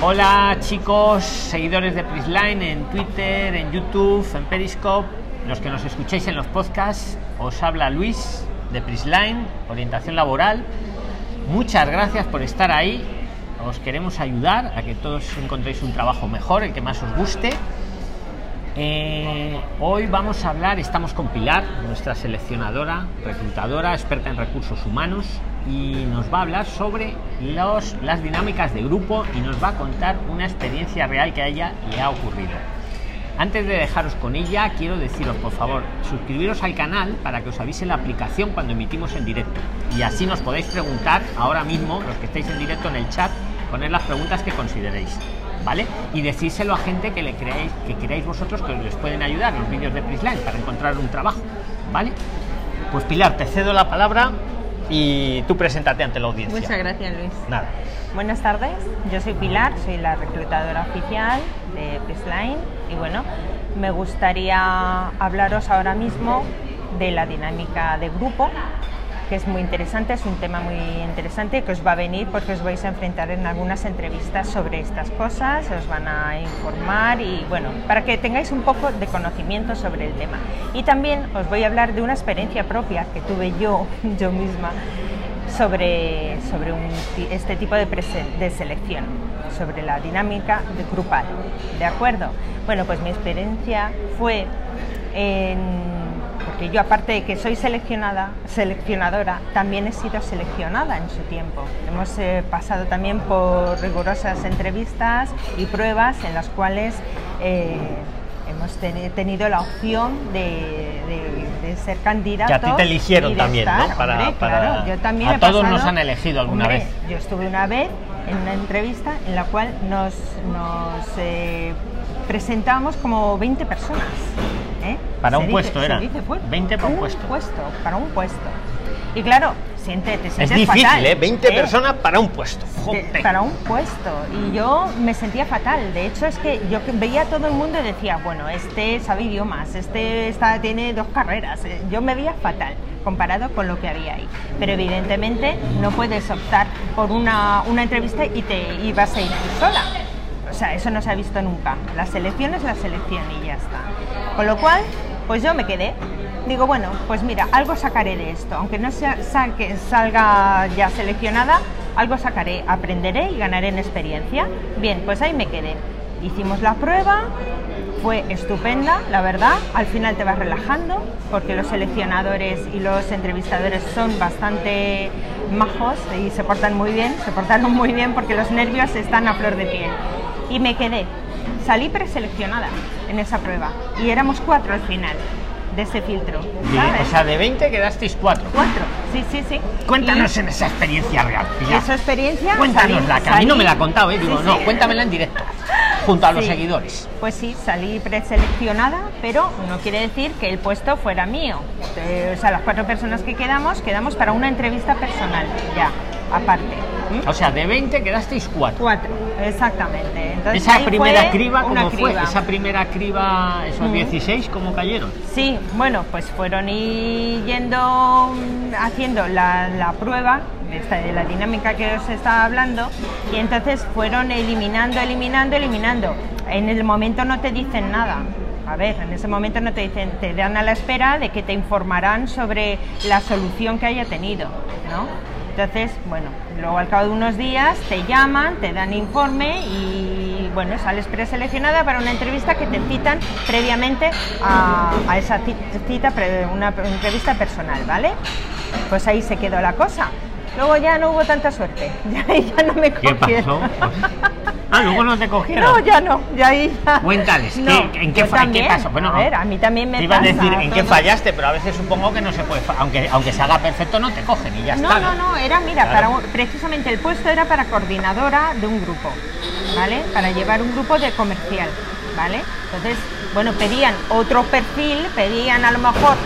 Hola chicos, seguidores de Prisline en Twitter, en YouTube, en Periscope, los que nos escucháis en los podcasts, os habla Luis de Prisline, orientación laboral. Muchas gracias por estar ahí. Os queremos ayudar a que todos encontréis un trabajo mejor, el que más os guste. Eh, hoy vamos a hablar, estamos con Pilar, nuestra seleccionadora, reclutadora, experta en recursos humanos, y nos va a hablar sobre las dinámicas de grupo y nos va a contar una experiencia real que a ella le ha ocurrido. Antes de dejaros con ella, quiero deciros, por favor, suscribiros al canal para que os avise la aplicación cuando emitimos en directo. Y así nos podéis preguntar ahora mismo, los que estáis en directo en el chat, poner las preguntas que consideréis. ¿Vale? Y decírselo a gente que le creáis, que queráis vosotros que les pueden ayudar los vídeos de Prisline para encontrar un trabajo. ¿Vale? Pues Pilar, te cedo la palabra y tú preséntate ante la audiencia. Muchas gracias, Luis. Nada. Buenas tardes, yo soy Pilar, soy la reclutadora oficial de Prisline y bueno, me gustaría hablaros ahora mismo de la dinámica de grupo que es muy interesante, es un tema muy interesante que os va a venir porque os vais a enfrentar en algunas entrevistas sobre estas cosas, os van a informar y bueno, para que tengáis un poco de conocimiento sobre el tema. Y también os voy a hablar de una experiencia propia que tuve yo, yo misma, sobre, sobre este tipo de, de selección, sobre la dinámica de grupal. ¿De acuerdo? Bueno, pues mi experiencia fue en porque yo aparte de que soy seleccionada, seleccionadora, también he sido seleccionada en su tiempo. Hemos eh, pasado también por rigurosas entrevistas y pruebas en las cuales eh, hemos tenido la opción de, ser candidato. Que a ti te eligieron también, ¿no? Para, claro, yo también a todos nos han elegido alguna vez. Yo estuve una vez en una entrevista en la cual nos, nos eh, presentamos como 20 personas. ¿Eh? Para un puesto era. 20 para un, puesto. Para un puesto. Y claro, siente, te Es difícil, ¿eh? 20 personas para un puesto. para un puesto. Y yo me sentía fatal. De hecho, es que yo veía a todo el mundo y decía, bueno, este sabe idiomas, este está, tiene dos carreras. Eh, yo me veía fatal comparado con lo que había ahí. Pero evidentemente no puedes optar por una, una entrevista y te ibas a ir tú sola. O sea, eso no se ha visto nunca. La selección es la selección y ya está. Con lo cual, pues yo me quedé. Digo, bueno, pues mira, algo sacaré de esto. Aunque no sea, salga ya seleccionada, algo sacaré, aprenderé y ganaré en experiencia. Bien, pues ahí me quedé. Hicimos la prueba, fue estupenda, la verdad. Al final te vas relajando porque los seleccionadores y los entrevistadores son bastante majos y se portan muy bien, se portaron muy bien porque los nervios están a flor de piel. Y me quedé salí preseleccionada en esa prueba y éramos cuatro al final de ese filtro. o sea, de 20 quedasteis cuatro. Cuatro, sí, sí, sí. Cuéntanos en esa experiencia real. Esa experiencia. Cuéntanosla, que a mí no me la ha contado, ¿eh? Digo, no, cuéntamela en directo, junto a los seguidores. Pues sí, salí preseleccionada, pero no quiere decir que el puesto fuera mío. Eh, o sea, las cuatro personas que quedamos, quedamos para una entrevista personal, ya, aparte. O sea, de 20 quedasteis 4. 4, exactamente. esa primera criba, ¿cómo fue? Esa primera criba, esos 16, ¿cómo cayeron? Sí, bueno, pues fueron yendo, mm, haciendo la, la prueba esta, de la dinámica que os estaba hablando y entonces fueron eliminando, eliminando, eliminando. En el momento no te dicen nada. A ver, en ese momento no te dicen, te dan a la espera de que te informarán sobre la solución que haya tenido, ¿no? Entonces, bueno, luego al cabo de unos días te llaman, te dan informe y bueno, sales preseleccionada para una entrevista que te citan previamente a, esa cita, una entrevista personal, ¿vale? Pues ahí se quedó la cosa. Luego ya no hubo tanta suerte, ya, ya no me cogieron. ¿Qué pasó? Ah, luego no te cogieron. No, ya no, ya ahí ya. Cuéntales, ¿en, qué, pasó? Bueno, a ver, a mí también me te iba a decir en qué fallaste, pero a veces supongo que no se puede, aunque aunque se haga perfecto no te cogen y ya está. No, no, no, era mira, para precisamente el puesto era para coordinadora de un grupo, ¿vale? Para llevar un grupo de comercial, ¿vale? Entonces, bueno, pedían otro perfil, pedían a lo mejor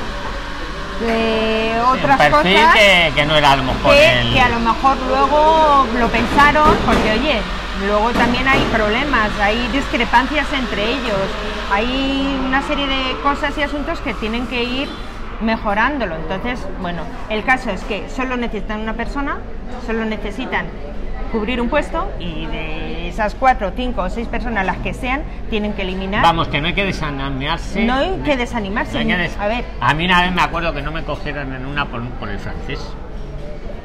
de otras cosas que, que, no era a lo mejor que, que a lo mejor luego lo pensaron porque oye Luego también hay problemas, hay discrepancias entre ellos, hay una serie de cosas y asuntos que tienen que ir mejorándolo. Entonces, bueno, el caso es que solo necesitan una persona, solo necesitan cubrir un puesto y de esas cuatro, cinco o seis personas, las que sean, tienen que eliminar. Vamos, que no hay que desanimarse. No hay que desanimarse. No hay que des- A ver, A mí una vez me acuerdo que no me cogieron en una por, por el francés.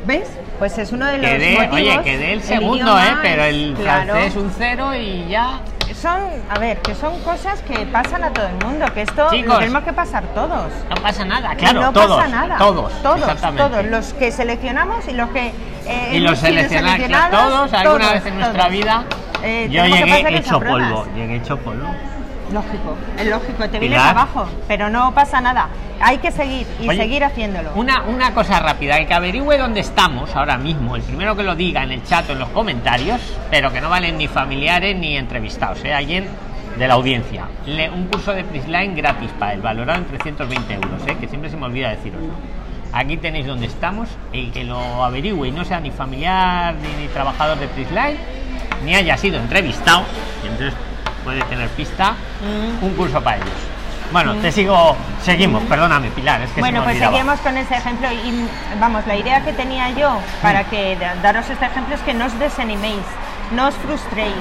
¿Ves? Pues es uno de los Quedé, motivos. oye, quedé el segundo, ¿eh? Pero el claro. francés un cero y ya. Son, a ver, que son cosas que pasan a todo el mundo, que esto Chicos. lo tenemos que pasar todos. No pasa nada, claro, no todos. pasa nada. Todos, todos, todos. Los que seleccionamos y los que. eh, Y los seleccionados, todos, alguna vez en nuestra vida. Eh, yo llegué hecho polvo, llegué hecho polvo. Lógico, es lógico, te vienes abajo, pero no pasa nada. Hay que seguir y Oye, seguir haciéndolo. Una, una cosa rápida, el que averigüe dónde estamos ahora mismo, el primero que lo diga en el chat o en los comentarios, pero que no valen ni familiares ni entrevistados, ¿eh? alguien de la audiencia. Le- un curso de Prisline gratis para él, valorado en 320 euros, ¿eh? que siempre se me olvida decirlo. Aquí tenéis donde estamos, el que lo averigüe y no sea ni familiar ni, ni trabajador de Prisline, ni haya sido entrevistado, y entonces puede tener pista, Mm. un curso para ellos. Bueno, te sigo, seguimos, perdóname Pilar, es que se Bueno, me pues olvidaba. seguimos con ese ejemplo y vamos, la idea que tenía yo para que da- daros este ejemplo es que no os desaniméis, no os frustréis,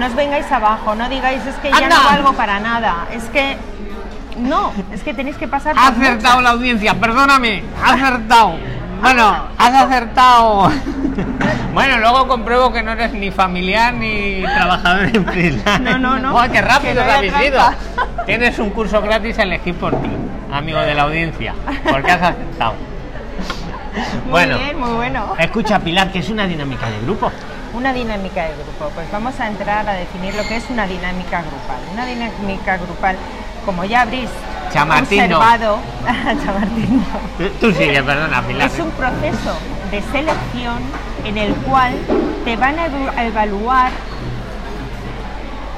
no os vengáis abajo, no digáis es que ya ¡Anda! no valgo para nada, es que no, es que tenéis que pasar Ha acertado muchas. la audiencia, perdóname, ha acertado. Bueno, has acertado. Bueno, luego compruebo que no eres ni familiar ni trabajador en Prisline. No, no, no. ¡Guau, qué Que rápido no habéis ido! trampa. Tienes un curso gratis a elegir por ti, amigo de la audiencia, porque has acertado. Muy Bueno, bien, muy bueno. escucha Pilar, que es una dinámica de grupo. Una dinámica de grupo. Pues vamos a entrar a definir lo que es una dinámica grupal. Una dinámica grupal, como ya habréis Chamartín no. observado, Chamartín no. Tú, tú sigue, perdona, Pilar. es un proceso de selección en el cual te van a evaluar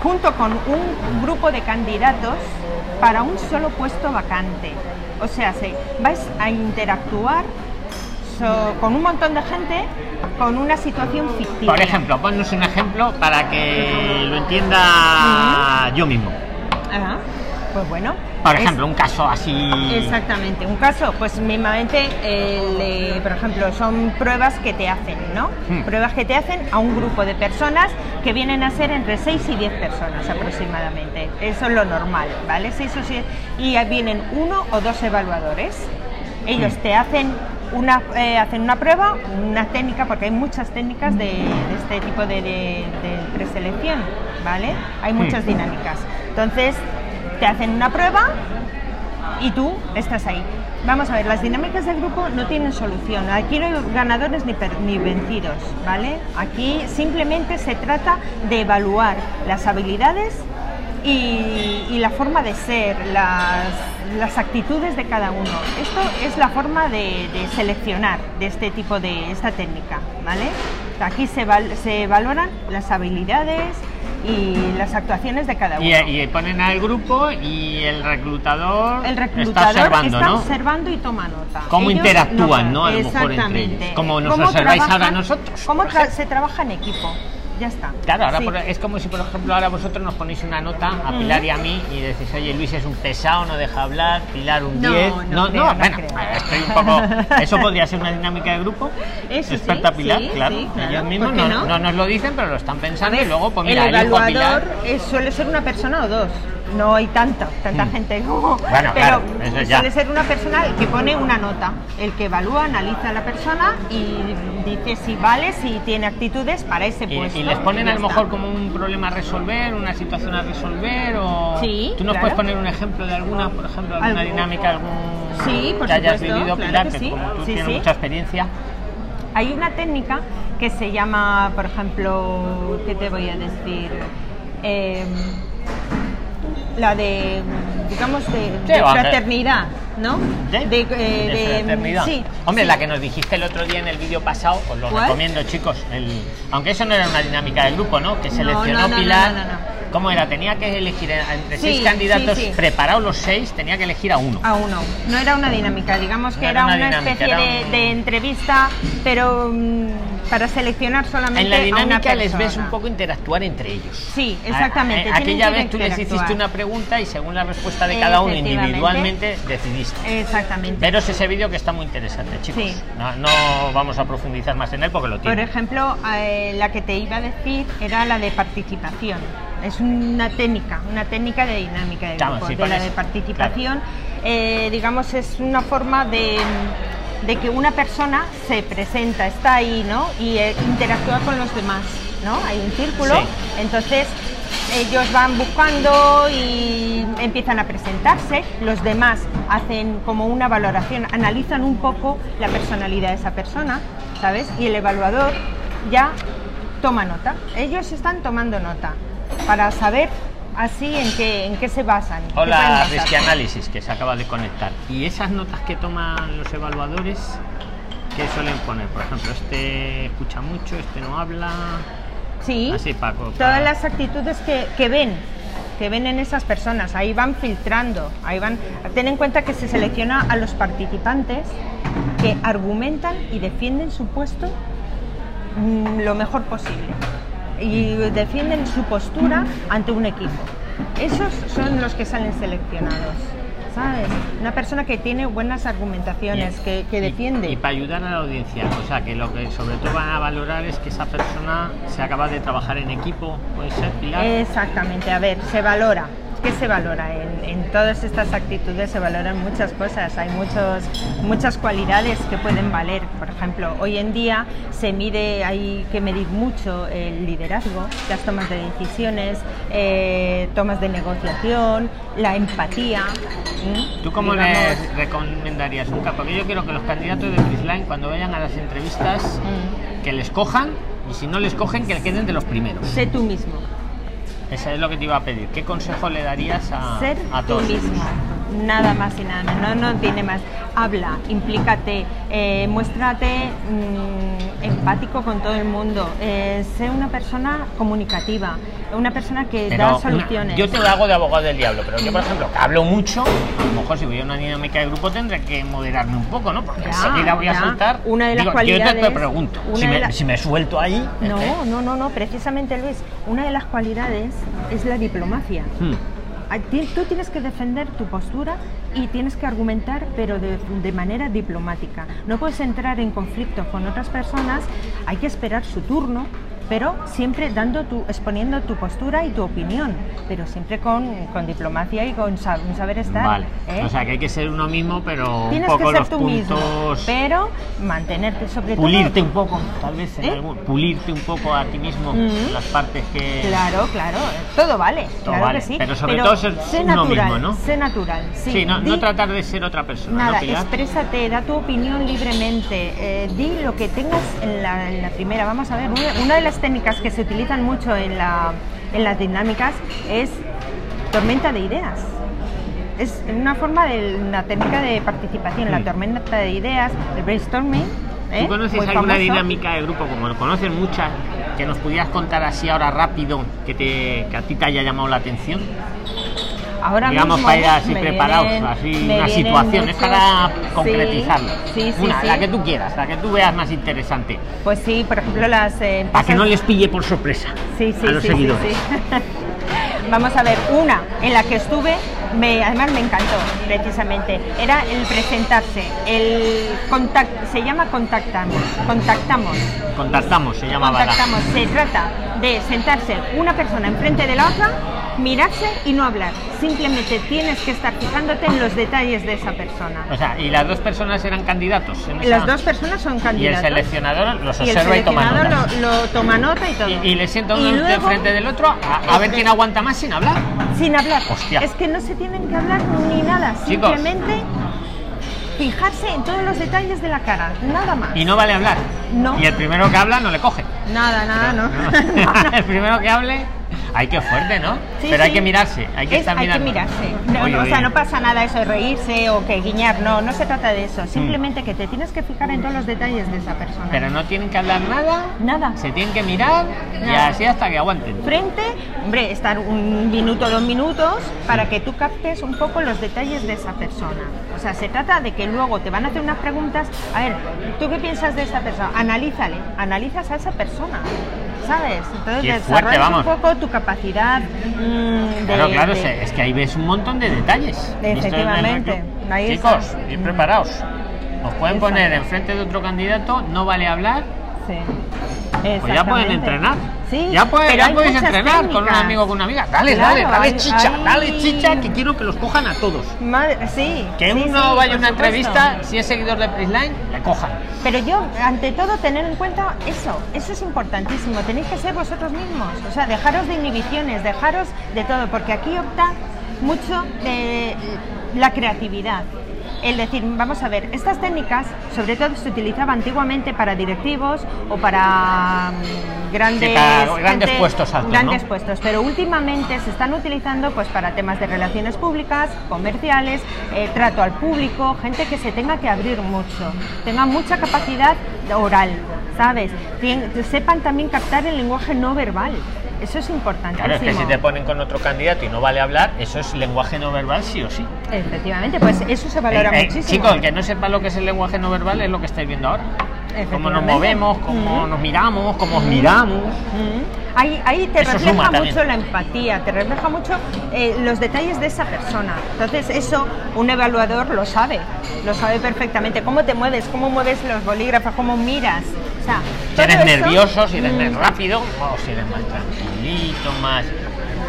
junto con un grupo de candidatos para un solo puesto vacante. O sea, se, vais a interactuar so- con un montón de gente con una situación ficticia. Por ejemplo, ponnos un ejemplo para que lo entienda yo mismo. Pues bueno. Por es- ejemplo, un caso así. Exactamente, un caso, pues eh, por ejemplo, son pruebas que te hacen, ¿no? Hmm. Pruebas que te hacen a un grupo de personas que vienen a ser entre 6 y 10 personas aproximadamente. Eso es lo normal, ¿vale? 6 o 7. Y vienen uno o dos evaluadores. Ellos Hmm. te hacen una, eh, hacen una prueba, una técnica, porque hay muchas técnicas de, de este tipo de, de- de preselección, ¿vale? Hay muchas Hmm. dinámicas. Entonces, te hacen una prueba y tú estás ahí. Vamos a ver, las dinámicas del grupo no tienen solución. Aquí no hay ganadores ni, per- ni vencidos, ¿vale? Aquí simplemente se trata de evaluar las habilidades y, la forma de ser, las, las actitudes de cada uno. Esto es la forma de, de seleccionar de este tipo de esta técnica, ¿vale? Aquí se, val- se valoran las habilidades y las actuaciones de cada uno. Y, y ponen al grupo y el reclutador, El está reclutador observando, está ¿no? observando y toma nota. Cómo Ellos interactúan, ¿no? A lo mejor entre Exactamente. ellos. Como nos ¿Cómo observáis ahora nosotros, ¿Cómo tra- se trabaja en equipo? Ya está. Claro, ahora Sí. por- es como si, por ejemplo, ahora vosotros nos ponéis una nota a Mm. Pilar y a mí y decís, oye, Luis es un pesado, no deja hablar, Pilar un No, 10. no creo, no bueno, creo. estoy un poco. Eso podría ser una dinámica de grupo. Eso sí, Experta Pilar, sí, claro. sí, claro. Ellos mismos ¿Por qué no, no? no nos lo dicen, pero lo están A pensando y luego, pues el mira, elijo a evaluador Pilar. es- suele ser una persona o dos. No hay tanta, tanta Mm. gente como. Bueno, pero claro, eso ya. suele ser una persona el que pone una nota. El que evalúa, analiza a la persona y dice si vale, si tiene actitudes para ese puesto. y les ponen y a lo mejor como un problema a resolver, una situación a resolver o Sí, tú nos claro. puedes poner un ejemplo de alguna, por ejemplo, alguna dinámica, algún Sí, por que hayas vivido, claro Pilar, que que sí. como tú Sí, tienes sí. mucha experiencia. Hay una técnica que se llama, por ejemplo, ¿qué te voy a decir? Eh, la de, digamos, de, fraternidad, ¿no? ¿De? eh, De fraternidad. Sí. Hombre, sí. la que nos dijiste el otro día en el vídeo pasado, os lo ¿Cuál? recomiendo, chicos. el- aunque eso no era una dinámica del grupo, ¿no? Que seleccionó no, no, Pilar. no, no, no. ¿Cómo era? Tenía que elegir entre Sí, seis candidatos preparados los seis, tenía que elegir a uno. A uno. No era una dinámica, digamos que era, una una dinámica, especie era de, un- de entrevista, pero mm, para seleccionar solamente en la a una dinámica les ves un poco interactuar entre ellos. Sí, exactamente, A- a- tienen aquella que vez tú les hiciste una pregunta y según la respuesta de cada uno individualmente decidiste. Exactamente. Veros ese vídeo que está muy interesante, chicos. Sí. No, no vamos a profundizar más en él porque lo Por tiene. ejemplo, eh, la que te iba a decir era la de participación. Es una técnica, una técnica de dinámica de Claro, grupo. sí, de ¿cuál la de participación, eh, digamos, es una forma de, de que una persona se presenta, está ahí, ¿no? Y eh, interactúa con los demás, ¿no? Hay un círculo, Sí. entonces ellos van buscando y empiezan a presentarse, los demás hacen como una valoración, analizan un poco la personalidad de esa persona, ¿sabes? Y el evaluador ya toma nota. Ellos están tomando nota para saber así en qué, en qué se basan. Hola, Análisis, que se acaba de conectar. ¿Y esas notas que toman los evaluadores, qué suelen poner? Por ejemplo, este escucha mucho, este no habla. Sí, Así, Paco. todas las actitudes que, que ven, que ven en esas personas, ahí van filtrando, ahí van. Ten en cuenta que se selecciona a los participantes que argumentan y defienden su puesto mm, lo mejor posible y defienden su postura ante un equipo. Esos son los que salen seleccionados. ¿Sabes? Una persona que tiene buenas argumentaciones, que, que defiende. Y, para ayudar a la audiencia, o sea, que lo que sobre todo van a valorar es que esa persona sea capaz de trabajar en equipo, puede ser, Pilar. Exactamente, a ver, se valora. ¿Qué se valora? En, en todas estas actitudes se valoran muchas cosas, hay muchos, muchas cualidades que pueden valer. Por ejemplo, hoy en día se mide, hay que medir mucho el liderazgo, las tomas de decisiones, eh, tomas de negociación, la empatía. ¿Tú cómo Digamos, les recomendarías un capo? Porque yo quiero que los candidatos de Prisline, cuando vayan a las entrevistas, mm, que les cojan y si no les cogen, que queden de los primeros. Sé tú mismo. Eso es lo que te iba a pedir. ¿Qué consejo le darías a, ser a tú todos? mismo. Nada más y nada, menos, no, no tiene más. Habla, implícate, eh, muéstrate mm, empático con todo el mundo, eh, sé una persona comunicativa, una persona que Pero da soluciones. yo te lo hago de abogado del diablo, pero yo, por ejemplo, que hablo mucho, a lo mejor si voy a una dinámica de grupo tendré que moderarme un poco, ¿no? Porque Ya, enseguida voy a soltar. Una de las Digo, Yo te, cualidades- pregunto, si me, la- si me suelto ahí. No, ¿eh? no, no, no, precisamente Luis, una de las cualidades es la diplomacia. Hmm. Tú tienes que defender tu postura y tienes que argumentar, pero de, manera diplomática. No puedes entrar en conflicto con otras personas, hay que esperar su turno, pero siempre dando tu, exponiendo tu postura y tu opinión, pero siempre con, con diplomacia y con un saber estar. Vale. ¿eh? O sea que hay que ser uno mismo, pero Tienes un poco que ser los tú mismo, puntos. pero mantenerte sobre Pulirte todo. un poco, tal vez, en ¿Eh? algún- pulirte un poco a ti mismo, Mm. las partes que. Claro, claro, todo vale, Todo claro vale, que sí. pero sobre todo ser sé uno natural, mismo, ¿no? sé natural, sí. Sí, no, no tratar de ser otra persona. Nada, ¿no, exprésate, da tu opinión libremente, eh, di lo que tengas en la, en la primera. Vamos a ver, una, una de las técnicas que se utilizan mucho en, la, en las dinámicas es tormenta de ideas. Es una forma de una técnica de participación, la Mm. tormenta de ideas, el brainstorming. ¿eh? ¿Tú conoces Muy alguna famoso. dinámica de grupo, como lo conocen muchas, que nos pudieras contar así ahora rápido, que, te, que a ti te haya llamado la atención? Ahora Digamos, mismo para ir así preparados, vienen- así una situación, es para concretizarlo. Sí, sí, una, sí. la que tú quieras, la que tú veas más interesante, Pues sí, por ejemplo, las eh, para que no les pille por sorpresa sí, sí, a los seguidores. Vamos a ver, una en la que estuve, me, además me encantó precisamente, era el presentarse, el contact, se llama contactamos, contactamos, Contactamos, se llamaba la- contactamos, se trata de sentarse una persona enfrente de la otra, mirarse y no hablar, simplemente tienes que estar fijándote en los detalles de esa persona. O sea, y las dos personas eran candidatos. en esa- Las dos personas son Y el candidatos. seleccionador los y el observa y toma seleccionador notas. lo, lo toma nota y todo. Y, y le sienta uno luego- frente del otro a, a ver quién aguanta más sin hablar. Sin hablar. Hostia. Es que no se tienen que hablar ni nada, Chicos. simplemente fijarse en todos los detalles de la cara, nada más. Y no vale hablar. No. Y el primero que habla no le coge. Nada, nada, no. el primero que hable. Ay, qué fuerte, ¿no? Sí, Pero hay que mirarse, hay que Es- estar hay que mirando. mirarse. No, Oye, no, o sea, no pasa nada eso de reírse o que guiñar, no, no se trata de Mm. eso. Simplemente que te tienes que fijar en todos los detalles de esa persona. Pero no tienen que hablar nada, Nada. se tienen que mirar y así hasta que aguanten. Frente, hombre, estar un minuto, dos minutos para que tú captes un poco los detalles de esa persona. O sea, se trata de que luego te van a hacer unas preguntas. A ver, ¿tú qué piensas de esa persona? Analízale, analizas a esa persona. ¿Sabes? Entonces Qué desarrollas fuerte, vamos. un poco tu capacidad mm, de, Claro, claro, de- es que ahí ves un montón de detalles. Efectivamente, ahí Chicos, bien preparados. Os pueden poner enfrente de otro candidato, no vale hablar, Sí. Pues ya pueden entrenar. Sí, ya, puede- pero ya hay podéis muchas entrenar con un amigo o con una amiga. Dale, Claro, dale, dale hay- chicha, hay- dale chicha, que quiero que los cojan a todos. Madre- sí. Que sí, uno sí, vaya a una supuesto. entrevista, si es seguidor de Prisline, le cojan. Pero yo, ante todo, tener en cuenta eso, eso es importantísimo, tenéis que ser vosotros mismos, o sea, dejaros de inhibiciones, dejaros de todo, porque aquí opta mucho de la creatividad. El decir, vamos a ver, estas técnicas sobre todo se utilizaban antiguamente para directivos o para mm, grandes, Sí, para grandes puestos altos, grandes ¿no? puestos, pero últimamente se están utilizando pues para temas de relaciones públicas, comerciales, eh, trato al público, gente que se tenga que abrir mucho, tenga mucha capacidad oral, ¿sabes? Tien- sepan también captar el lenguaje no verbal. Eso es importantísimo. Claro, es que si te ponen con otro candidato y no vale hablar, eso es lenguaje no verbal sí o sí. Efectivamente, pues eso se valora Eh, eh, muchísimo. chicos, el que no sepa lo que es el lenguaje no verbal es lo que estáis viendo ahora. Cómo nos movemos, cómo nos miramos, cómo os miramos. Ahí, ahí te Eso refleja mucho también. la empatía, te refleja mucho eh, los detalles de esa persona. Entonces eso un evaluador lo sabe, lo sabe perfectamente. Cómo te mueves, cómo mueves los bolígrafos, cómo miras. O sea, Si eres eso- nervioso, si eres más Mm. rápido, o si eres más tranquilito, más...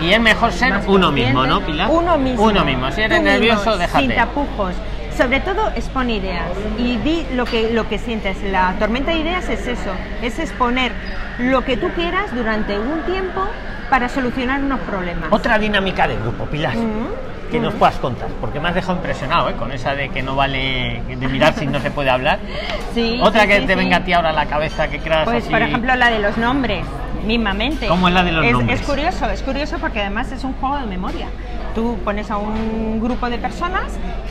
Y es mejor ser Más uno mismo, ¿no, Pilar? Uno mismo. Uno mismo. Si eres Tú mismo, nervioso, déjate. Sin tapujos. Sobre todo expon ideas y di lo que, lo que sientes. La tormenta de ideas es eso, es exponer lo que tú quieras durante un tiempo para solucionar unos problemas. Otra dinámica de grupo, Pilar. Mm, Que nos puedas contar, porque me has dejado impresionado ¿eh? con esa de que no vale de mirar si no se puede hablar. Sí, Otra sí, que sí, te venga a ti ahora a la cabeza que creas Pues así. por ejemplo la de los nombres, mismamente. ¿Cómo es la de los es, nombres? Es curioso, es curioso porque además es un juego de memoria. Tú pones a un grupo de personas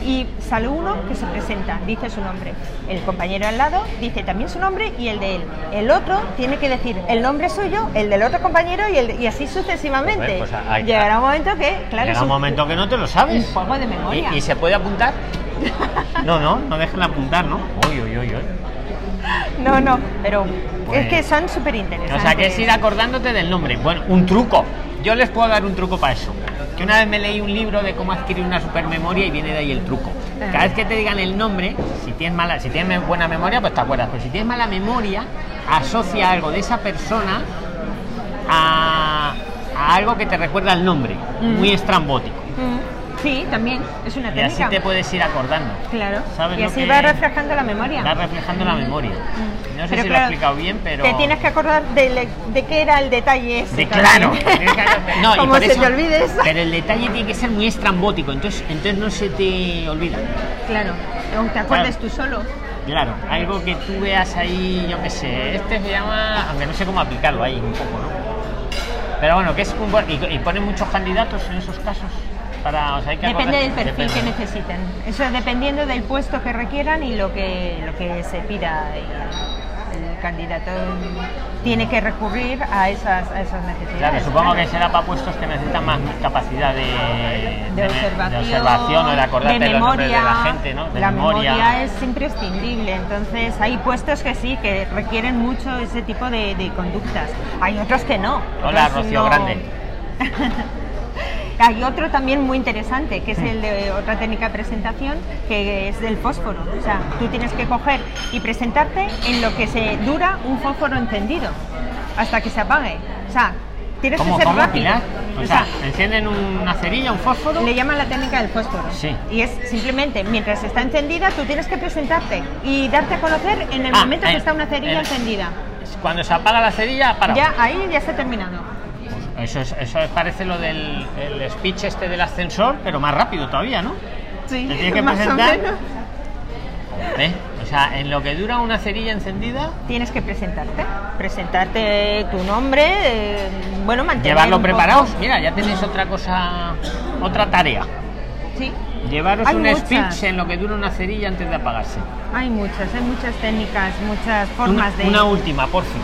y sale uno que se presenta, dice su nombre. El compañero al lado dice también su nombre y el de él. El otro tiene que decir el nombre suyo, el del otro compañero y, el, y así sucesivamente. Pues hay- Llegará un momento que, claro, Llega es un momento que no te lo sabes. un juego de memoria. ¿Y, y se puede apuntar? No, no, no dejen apuntar, ¿no? Uy, uy, uy, uy. No, no, pero Pues- es que son súper interesantes. O sea, que es ir acordándote del nombre. Bueno, un truco. Yo les puedo dar un truco para eso. Que una vez me leí un libro de cómo adquirir una supermemoria y viene de ahí el truco. Cada vez que te digan el nombre, si tienes mala, si tienes buena memoria, pues te acuerdas. Pero si tienes mala memoria, asocia algo de esa persona a, a algo que te recuerda el nombre, Mm. muy estrambótico. Mm, Sí, también, es una Y así técnica. te puedes ir acordando. Claro. ¿Sabes y así va reflejando la memoria. Va reflejando la memoria. Mm. No sé Pero si lo he explicado bien, pero. Te tienes que acordar de, le- de qué era el detalle ese. De claro. No, y Como por se eso- te olvide eso. Pero el detalle tiene que ser muy estrambótico, entonces, entonces no se te olvida. Claro. O te acuerdes Claro. tú solo. Claro, algo que tú veas ahí, yo qué sé, este se llama, aunque no sé cómo aplicarlo ahí un poco, ¿no? Pero bueno, que es un buen. Y, y ponen muchos candidatos en esos casos. Para, o sea, hay que Depende del perfil depende. que necesiten. Eso es dependiendo del puesto que requieran y lo que, lo que se pida. El, candidato tiene que recurrir a esas, a esas necesidades. Claro, supongo claro. que será para puestos que necesitan más capacidad de, de observación, de observación o de acordarte de los nombres memoria. de la gente, ¿no? De la memoria. memoria es imprescindible, entonces hay puestos que sí, que requieren mucho ese tipo de, conductas. Hay otros que no. Hola, Rocío no. Grande. Hay otro también muy interesante, que es el de otra técnica de presentación, que es del fósforo. O sea, tú tienes que coger y presentarte en lo que se dura un fósforo encendido, hasta que se apague. O sea, tienes ¿Cómo, que ser cómo, rápido. O O sea, sea, encienden una cerilla, un fósforo. le llaman la técnica del fósforo. Sí. Y es simplemente, mientras está encendida, tú tienes que presentarte y darte a conocer en el Ah, momento que eh, está una cerilla eh, encendida. Cuando se apaga la cerilla, para. Ya, ahí ya está terminado. Eso, es, eso parece lo del el speech este del ascensor, pero más rápido todavía, ¿no? Sí, Te tienes que más o presentar. menos. ¿Eh? O O sea, en lo que dura una cerilla encendida, Tienes que presentarte, presentarte tu nombre, eh, bueno, mantener llevarlo un poco- preparados. Mira, ya tenéis otra cosa, otra tarea. Sí, Llevaros Hay un muchas. speech en lo que dura una cerilla antes de apagarse. hay muchas, hay muchas técnicas, muchas Una, formas de... una última, por fin.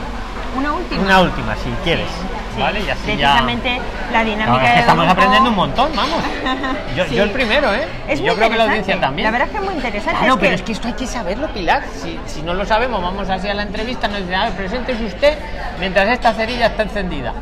Una última. Una última, si quieres. Sí, ¿Vale? Y así ya. precisamente la dinámica No, es que estamos grupo- aprendiendo un montón, vamos. Yo, Sí. yo el primero, ¿eh? Es Y muy yo creo que la audiencia también. La verdad es que es muy interesante. Claro, es pero que- es que esto hay que saberlo, Pilar. Si, si no lo sabemos, vamos así a la entrevista, nos dicen, a ver, preséntese usted mientras esta cerilla está encendida.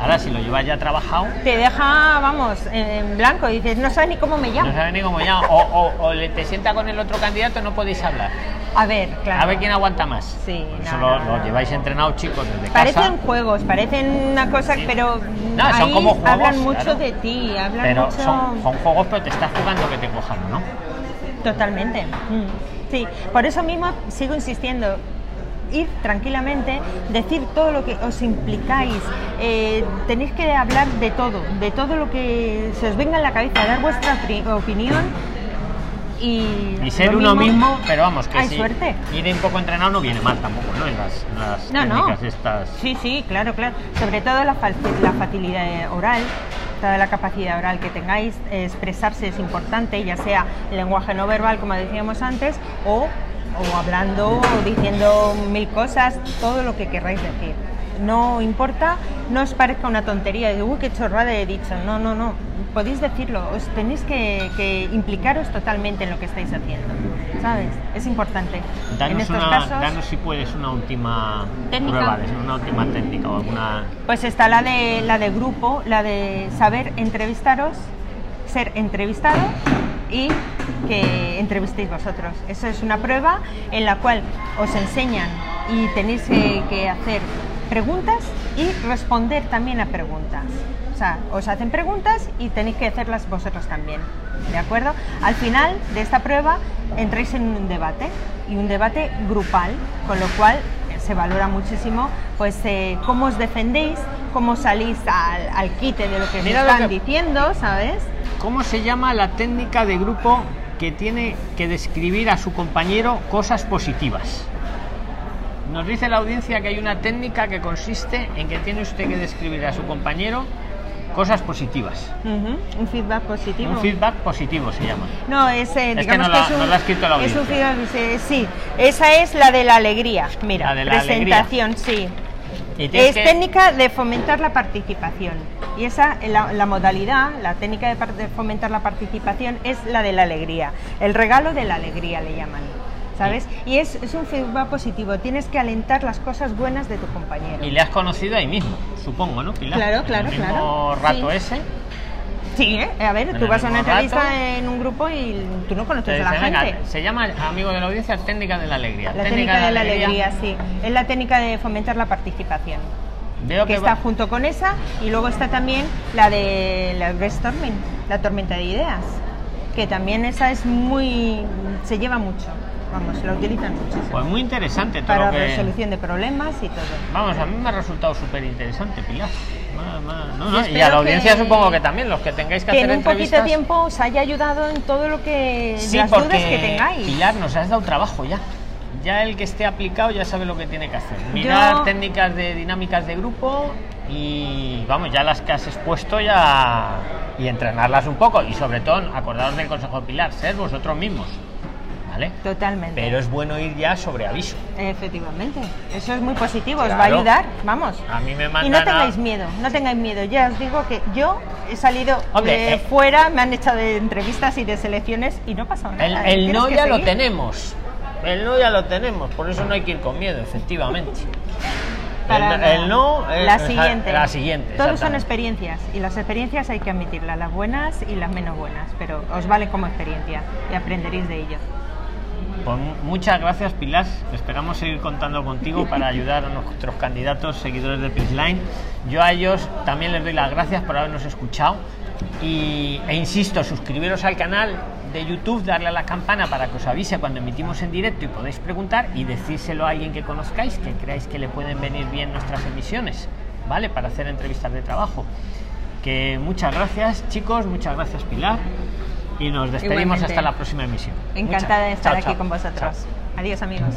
Ahora, si lo llevas ya trabajado, te deja, vamos, en blanco. Dices, no sabes ni cómo me llamo. no sabes ni cómo ya. O, o- o le te sienta con el otro candidato, no podéis hablar. A ver, claro. A ver quién aguanta más. Sí, Por eso no, lo, no, lo no. lleváis entrenados, chicos, desde Parecen casa. juegos, parecen una cosa, Sí. pero No, son como juegos, hablan mucho claro. de ti, hablan Pero mucho... son, son juegos, pero te estás jugando que te cojan, ¿no? Totalmente. Mm. Sí, por eso mismo sigo insistiendo. Ir tranquilamente, decir todo lo que os implicáis, eh, tenéis que hablar de todo, de todo lo que se os venga en la cabeza, dar vuestra opinión y, Y ser uno mismo- mismo, pero vamos, que Hay si suerte. ir un poco entrenado no viene mal tampoco, ¿no? En las, en las No, no. técnicas estas. Sí, sí, claro, claro. Sobre todo la, la facilidad oral, toda la capacidad oral que tengáis, expresarse es importante, ya sea lenguaje no verbal, como decíamos antes, o, o hablando o diciendo mil cosas, todo lo que querráis decir. No importa, no os parezca una tontería de, uy, qué chorrada he dicho. No, no, no. Podéis decirlo, os tenéis que, que implicaros totalmente en lo que estáis haciendo. ¿Sabes? Es importante. en Danos, estos una, casos. danos si puedes una última Técnica. prueba, una última técnica o alguna. Pues está la de la de grupo, la de saber entrevistaros, ser entrevistado y que entrevistéis vosotros. Eso es una prueba en la cual os enseñan y tenéis que, que hacer preguntas y responder también a preguntas. O sea, os hacen preguntas y tenéis que hacerlas vosotros también. ¿De acuerdo? Al final de esta prueba entráis en un debate y un debate grupal, con lo cual se valora muchísimo pues eh, cómo os defendéis, cómo salís al, al quite de lo que os están que- diciendo, ¿sabes? ¿Cómo se llama la técnica de grupo que tiene que describir a su compañero cosas positivas? Nos dice la audiencia que hay una técnica que consiste en que tiene usted que describir a su compañero cosas positivas. Un feedback positivo. Un feedback positivo se llama. No, es, eh, que digamos no que, la- es un, no la ha escrito la es un audiencia. feedback, eh, sí, esa es la de la alegría. Mira, La de la presentación, sí. Es que- técnica de fomentar la participación. Y esa, la, la modalidad, la técnica de, de fomentar la participación es la de la alegría. El regalo de la alegría le llaman. ¿Sabes? Y es, es un feedback positivo. Tienes que alentar las cosas buenas de tu compañero. Y le has conocido ahí mismo, supongo, ¿no, Pilar? Claro, En claro, el mismo claro. rato Sí. ese. Sí, ¿eh? A ver, En tú vas a una entrevista rato. en un grupo y tú no conoces a la venga, gente. se llama, amigo de la audiencia, técnica de la alegría. La técnica de la alegría, sí. Es la técnica de fomentar la participación. Veo que que está junto con esa y luego está también la de la brainstorming, la tormenta de ideas, que también esa es muy se lleva mucho, vamos, la utilizan muchísimo Pues muy interesante todo para lo que... resolución de problemas y todo. Vamos, a mí me ha resultado súper interesante, Pilar. Ma- ma- no, Y no, Y, a la audiencia que- supongo que también, los que tengáis que, Que hacer en un poquito entrevistas... tiempo os haya ayudado en todo lo que Sí, las porque, dudas que tengáis. Pilar, nos has dado trabajo ya. Ya el que esté aplicado ya sabe lo que tiene que hacer. Mirar Yo- técnicas de dinámicas de grupo y vamos, ya las que has expuesto ya y entrenarlas un poco y sobre todo acordaros del consejo de Pilar, ser vosotros mismos. ¿Vale? Totalmente. Pero es bueno ir ya sobre aviso. Efectivamente, eso es muy positivo, os va a ayudar, vamos. A mí me Y mandan no a- tengáis miedo, no tengáis miedo. Ya os digo que yo he salido Hombre, de eh. fuera, me han echado de entrevistas y de selecciones y no pasa nada. El, no ya lo tenemos. El no ya lo tenemos, por eso no hay que ir con miedo, efectivamente. Para el, la- el no la siguiente. La siguiente. Todos son experiencias y las experiencias hay que admitirlas, las buenas y las menos buenas, pero os vale como experiencia y aprenderéis de ello. Mu- muchas gracias, Pilar. Esperamos seguir contando contigo para ayudar a nuestros candidatos, seguidores de Prisline. Yo a ellos también les doy las gracias por habernos escuchado. Y, e insisto, suscribiros al canal de YouTube, darle a la campana para que os avise cuando emitimos en directo y podéis preguntar y decírselo a alguien que conozcáis, que creáis que le pueden venir bien nuestras emisiones, ¿vale? Para hacer entrevistas de trabajo. Que muchas gracias, chicos, muchas gracias, Pilar. Y nos despedimos Igualmente. hasta la próxima emisión. Encantada de estar chao, aquí chao. con vosotros. Chao. Adiós amigos.